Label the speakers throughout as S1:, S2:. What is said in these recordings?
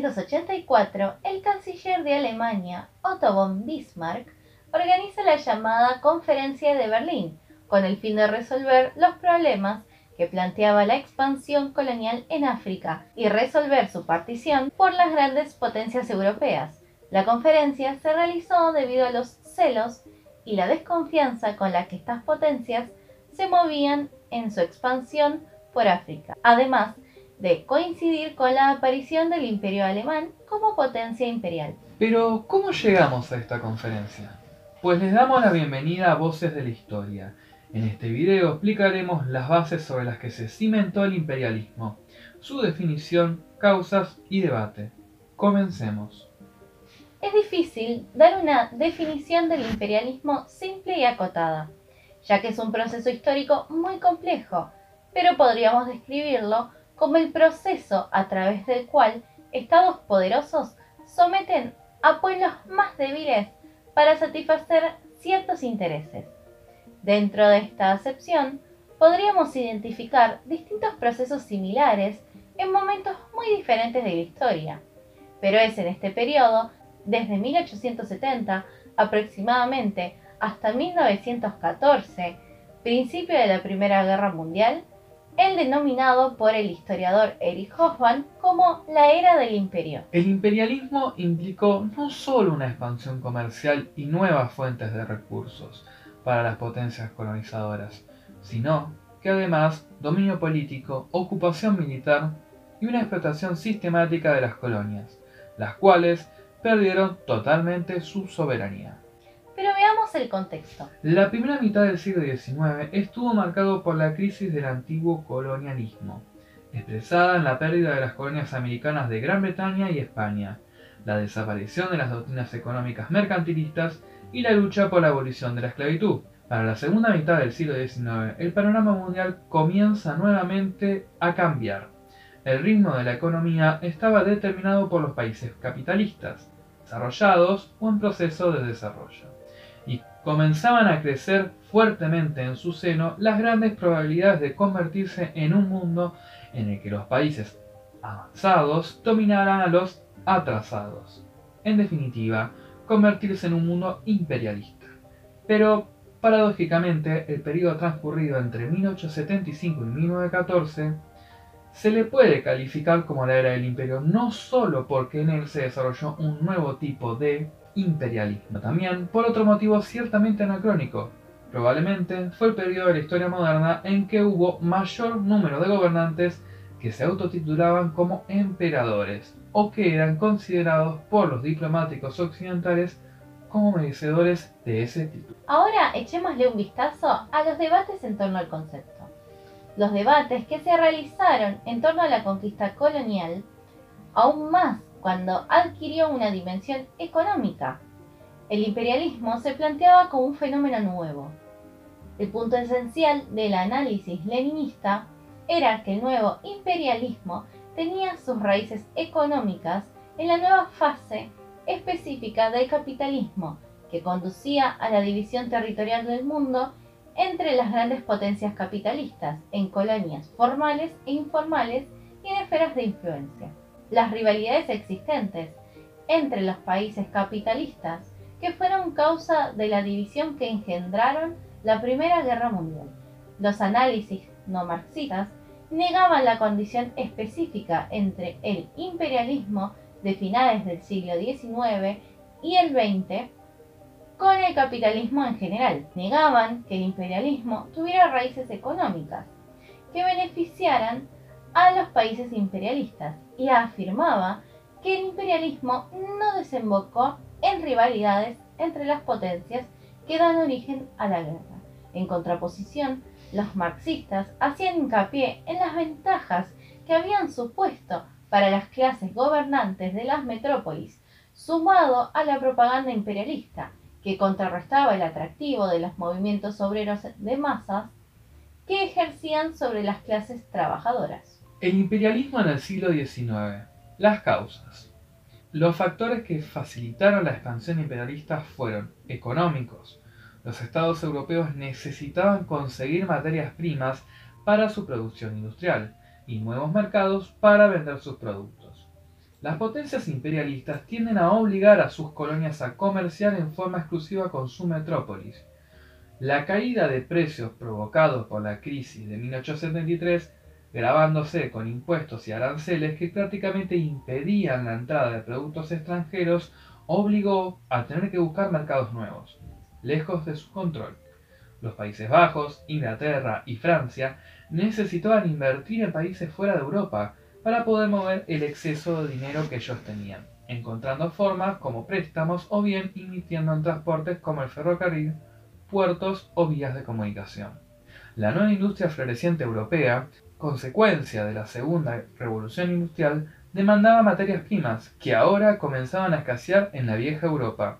S1: 1884, el canciller de Alemania, Otto von Bismarck, organiza la llamada Conferencia de Berlín, con el fin de resolver los problemas que planteaba la expansión colonial en África y resolver su partición por las grandes potencias europeas. La conferencia se realizó debido a los celos y la desconfianza con la que estas potencias se movían en su expansión por África, además de coincidir con la aparición del imperio alemán como potencia imperial.
S2: Pero, ¿cómo llegamos a esta conferencia? Pues les damos la bienvenida a Voces de la Historia. En este video explicaremos las bases sobre las que se cimentó el imperialismo, su definición, causas y debate. Comencemos.
S1: Es difícil dar una definición del imperialismo simple y acotada, ya que es un proceso histórico muy complejo, pero podríamos describirlo como el proceso a través del cual estados poderosos someten a pueblos más débiles para satisfacer ciertos intereses. Dentro de esta acepción, podríamos identificar distintos procesos similares en momentos muy diferentes de la historia, pero es en este periodo, desde 1870 aproximadamente hasta 1914, principio de la Primera Guerra Mundial, el denominado por el historiador Erich Hoffmann como la era del imperio.
S2: El imperialismo implicó no solo una expansión comercial y nuevas fuentes de recursos para las potencias colonizadoras, sino que además dominio político, ocupación militar y una explotación sistemática de las colonias, las cuales perdieron totalmente su soberanía.
S1: Pero veamos el contexto.
S2: La primera mitad del siglo XIX estuvo marcado por la crisis del antiguo colonialismo, expresada en la pérdida de las colonias americanas de Gran Bretaña y España, la desaparición de las doctrinas económicas mercantilistas y la lucha por la abolición de la esclavitud. Para la segunda mitad del siglo XIX, el panorama mundial comienza nuevamente a cambiar. El ritmo de la economía estaba determinado por los países capitalistas, desarrollados o en proceso de desarrollo comenzaban a crecer fuertemente en su seno las grandes probabilidades de convertirse en un mundo en el que los países avanzados dominaran a los atrasados. En definitiva, convertirse en un mundo imperialista. Pero, paradójicamente, el periodo transcurrido entre 1875 y 1914 se le puede calificar como la era del imperio no solo porque en él se desarrolló un nuevo tipo de imperialismo. También por otro motivo ciertamente anacrónico. Probablemente fue el periodo de la historia moderna en que hubo mayor número de gobernantes que se autotitulaban como emperadores o que eran considerados por los diplomáticos occidentales como merecedores de ese título.
S1: Ahora echémosle un vistazo a los debates en torno al concepto. Los debates que se realizaron en torno a la conquista colonial, aún más cuando adquirió una dimensión económica. El imperialismo se planteaba como un fenómeno nuevo. El punto esencial del análisis leninista era que el nuevo imperialismo tenía sus raíces económicas en la nueva fase específica del capitalismo, que conducía a la división territorial del mundo entre las grandes potencias capitalistas en colonias formales e informales y en esferas de influencia las rivalidades existentes entre los países capitalistas que fueron causa de la división que engendraron la Primera Guerra Mundial. Los análisis no marxistas negaban la condición específica entre el imperialismo de finales del siglo XIX y el XX con el capitalismo en general. Negaban que el imperialismo tuviera raíces económicas que beneficiaran a los países imperialistas y afirmaba que el imperialismo no desembocó en rivalidades entre las potencias que dan origen a la guerra. En contraposición, los marxistas hacían hincapié en las ventajas que habían supuesto para las clases gobernantes de las metrópolis, sumado a la propaganda imperialista, que contrarrestaba el atractivo de los movimientos obreros de masas que ejercían sobre las clases trabajadoras.
S2: El imperialismo en el siglo XIX. Las causas. Los factores que facilitaron la expansión imperialista fueron económicos. Los estados europeos necesitaban conseguir materias primas para su producción industrial y nuevos mercados para vender sus productos. Las potencias imperialistas tienden a obligar a sus colonias a comerciar en forma exclusiva con su metrópolis. La caída de precios provocados por la crisis de 1873, grabándose con impuestos y aranceles que prácticamente impedían la entrada de productos extranjeros, obligó a tener que buscar mercados nuevos, lejos de su control. Los Países Bajos, Inglaterra y Francia necesitaban invertir en países fuera de Europa para poder mover el exceso de dinero que ellos tenían, encontrando formas como préstamos o bien invirtiendo en transportes como el ferrocarril, puertos o vías de comunicación. La nueva industria floreciente europea, consecuencia de la segunda revolución industrial, demandaba materias primas que ahora comenzaban a escasear en la vieja Europa.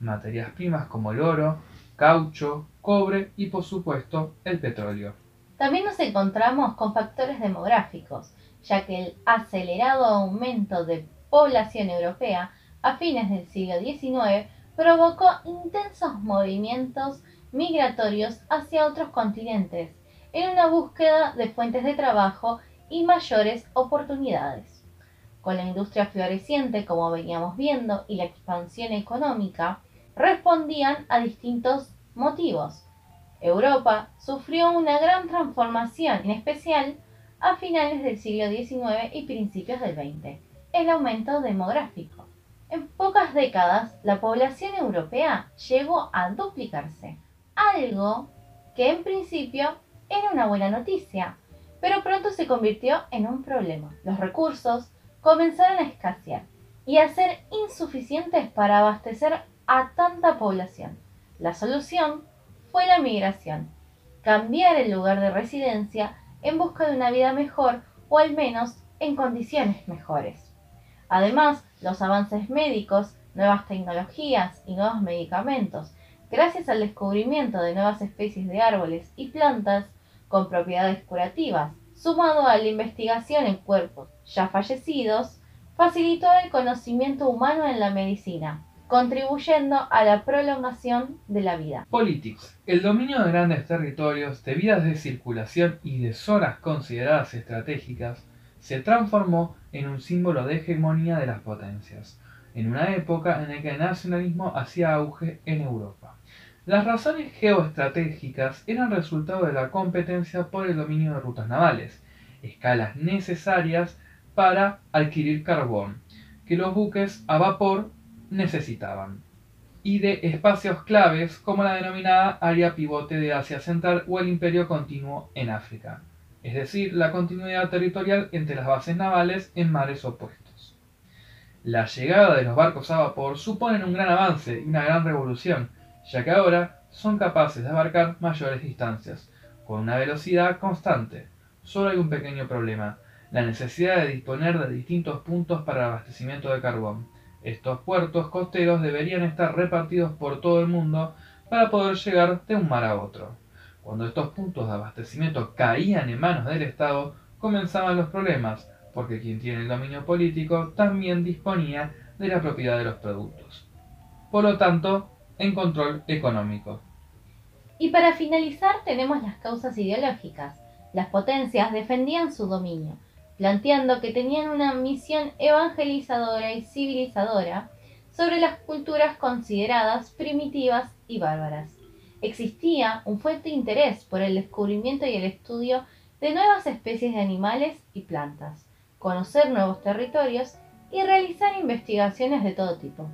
S2: Materias primas como el oro, caucho, cobre y por supuesto el petróleo.
S1: También nos encontramos con factores demográficos, ya que el acelerado aumento de población europea a fines del siglo XIX provocó intensos movimientos migratorios hacia otros continentes en una búsqueda de fuentes de trabajo y mayores oportunidades con la industria floreciente, como veníamos viendo, y la expansión económica, respondían a distintos motivos. Europa sufrió una gran transformación, en especial a finales del siglo XIX y principios del XX, el aumento demográfico. En pocas décadas, la población europea llegó a duplicarse, algo que en principio era una buena noticia, pero pronto se convirtió en un problema. Los recursos, comenzaron a escasear y a ser insuficientes para abastecer a tanta población. La solución fue la migración, cambiar el lugar de residencia en busca de una vida mejor o al menos en condiciones mejores. Además, los avances médicos, nuevas tecnologías y nuevos medicamentos, gracias al descubrimiento de nuevas especies de árboles y plantas con propiedades curativas sumado a la investigación en cuerpos ya fallecidos, facilitó el conocimiento humano en la medicina, contribuyendo a la prolongación de la vida.
S2: Politics. El dominio de grandes territorios, de vías de circulación y de zonas consideradas estratégicas se transformó en un símbolo de hegemonía de las potencias, en una época en la que el nacionalismo hacía auge en Europa. Las razones geoestratégicas eran resultado de la competencia por el dominio de rutas navales, escalas necesarias para adquirir carbón, que los buques a vapor necesitaban, y de espacios claves como la denominada área pivote de Asia Central o el imperio continuo en África, es decir, la continuidad territorial entre las bases navales en mares opuestos. La llegada de los barcos a vapor supone un gran avance y una gran revolución, ya que ahora son capaces de abarcar mayores distancias, con una velocidad constante. Solo hay un pequeño problema, la necesidad de disponer de distintos puntos para el abastecimiento de carbón. Estos puertos costeros deberían estar repartidos por todo el mundo para poder llegar de un mar a otro. Cuando estos puntos de abastecimiento caían en manos del Estado, comenzaban los problemas, porque quien tiene el dominio político también disponía de la propiedad de los productos. Por lo tanto, en control económico.
S1: Y para finalizar tenemos las causas ideológicas. Las potencias defendían su dominio, planteando que tenían una misión evangelizadora y civilizadora sobre las culturas consideradas primitivas y bárbaras. Existía un fuerte interés por el descubrimiento y el estudio de nuevas especies de animales y plantas, conocer nuevos territorios y realizar investigaciones de todo tipo.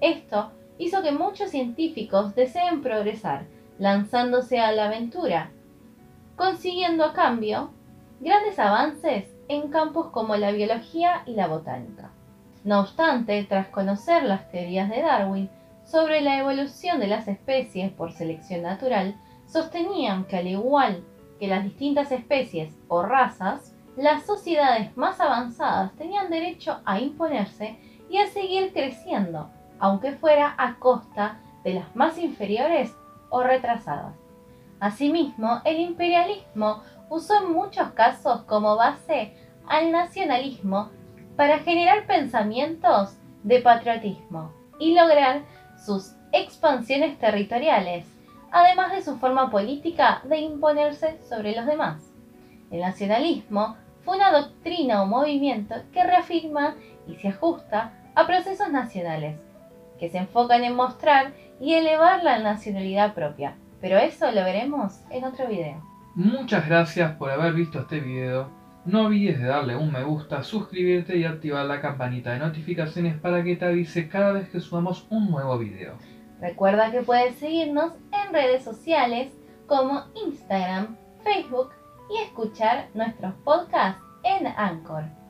S1: Esto hizo que muchos científicos deseen progresar, lanzándose a la aventura, consiguiendo a cambio grandes avances en campos como la biología y la botánica. No obstante, tras conocer las teorías de Darwin sobre la evolución de las especies por selección natural, sostenían que al igual que las distintas especies o razas, las sociedades más avanzadas tenían derecho a imponerse y a seguir creciendo, aunque fuera a costa de las más inferiores o retrasadas. Asimismo, el imperialismo usó en muchos casos como base al nacionalismo para generar pensamientos de patriotismo y lograr sus expansiones territoriales, además de su forma política de imponerse sobre los demás. El nacionalismo fue una doctrina o movimiento que reafirma y se ajusta a procesos nacionales, que se enfocan en mostrar y elevar la nacionalidad propia. Pero eso lo veremos en otro video.
S2: Muchas gracias por haber visto este video. No olvides de darle un me gusta, suscribirte y activar la campanita de notificaciones para que te avise cada vez que subamos un nuevo video.
S1: Recuerda que puedes seguirnos en redes sociales como Instagram, Facebook y escuchar nuestros podcasts en Anchor.